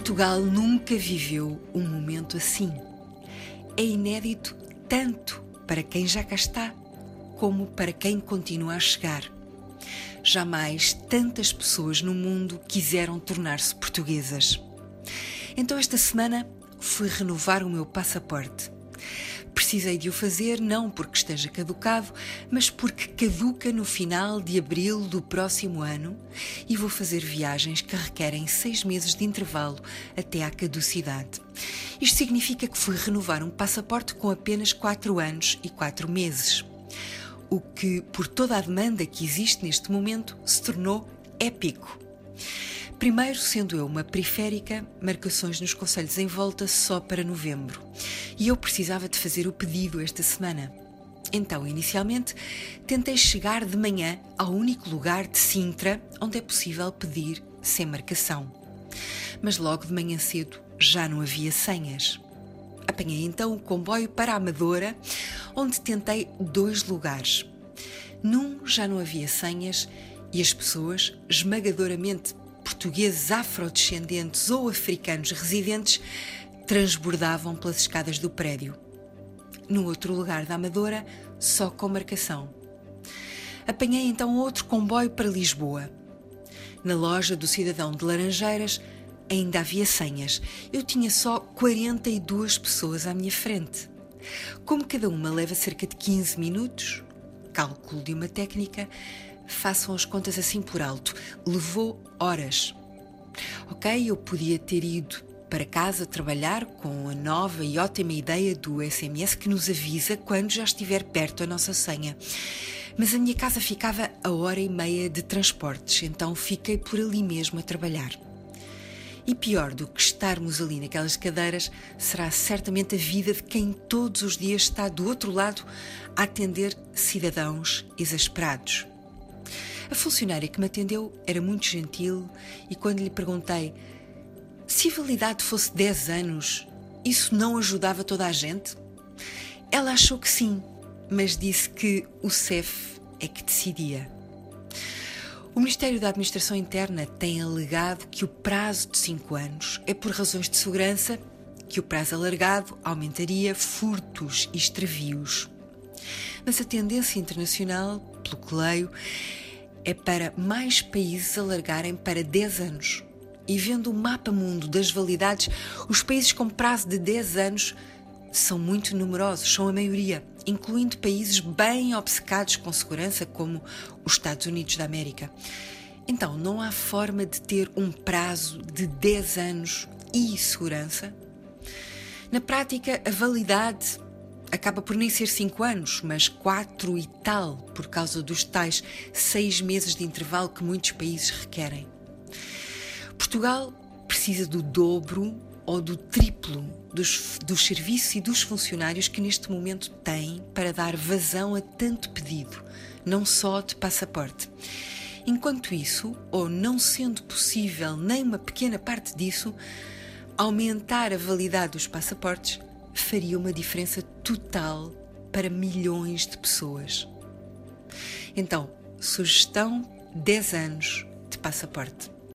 Portugal nunca viveu um momento assim. É inédito tanto para quem já cá está, como para quem continua a chegar. Jamais tantas pessoas no mundo quiseram tornar-se portuguesas. Então, esta semana, fui renovar o meu passaporte. Precisei de o fazer não porque esteja caducado, mas porque caduca no final de abril do próximo ano e vou fazer viagens que requerem seis meses de intervalo até à caducidade. Isto significa que fui renovar um passaporte com apenas quatro anos e quatro meses. O que, por toda a demanda que existe neste momento, se tornou épico. Primeiro, sendo eu uma periférica, marcações nos conselhos em volta só para novembro. E eu precisava de fazer o pedido esta semana. Então, inicialmente, tentei chegar de manhã ao único lugar de Sintra onde é possível pedir sem marcação. Mas logo de manhã cedo já não havia senhas. Apanhei então o comboio para Amadora, onde tentei dois lugares. Num já não havia senhas e as pessoas, esmagadoramente portugueses afrodescendentes ou africanos residentes transbordavam pelas escadas do prédio. No outro lugar da Amadora, só com marcação. Apanhei então outro comboio para Lisboa. Na loja do cidadão de Laranjeiras ainda havia senhas. Eu tinha só 42 pessoas à minha frente. Como cada uma leva cerca de 15 minutos, cálculo de uma técnica, façam as contas assim por alto. Levou horas. Ok, eu podia ter ido para casa trabalhar com a nova e ótima ideia do SMS que nos avisa quando já estiver perto a nossa senha. Mas a minha casa ficava a hora e meia de transportes, então fiquei por ali mesmo a trabalhar. E pior do que estarmos ali naquelas cadeiras será certamente a vida de quem todos os dias está do outro lado a atender cidadãos exasperados. A funcionária que me atendeu era muito gentil e quando lhe perguntei se a validade fosse 10 anos, isso não ajudava toda a gente? Ela achou que sim, mas disse que o CEF é que decidia. O Ministério da Administração Interna tem alegado que o prazo de 5 anos é por razões de segurança, que o prazo alargado aumentaria furtos e extravios. Mas a tendência internacional, pelo que leio, é para mais países alargarem para 10 anos. E vendo o mapa mundo das validades, os países com prazo de 10 anos são muito numerosos, são a maioria, incluindo países bem obcecados com segurança, como os Estados Unidos da América. Então, não há forma de ter um prazo de 10 anos e segurança? Na prática, a validade acaba por nem ser cinco anos, mas quatro e tal, por causa dos tais seis meses de intervalo que muitos países requerem. Portugal precisa do dobro ou do triplo dos, dos serviços e dos funcionários que neste momento tem para dar vazão a tanto pedido, não só de passaporte. Enquanto isso, ou não sendo possível nem uma pequena parte disso, aumentar a validade dos passaportes faria uma diferença total para milhões de pessoas. Então, sugestão: 10 anos de passaporte.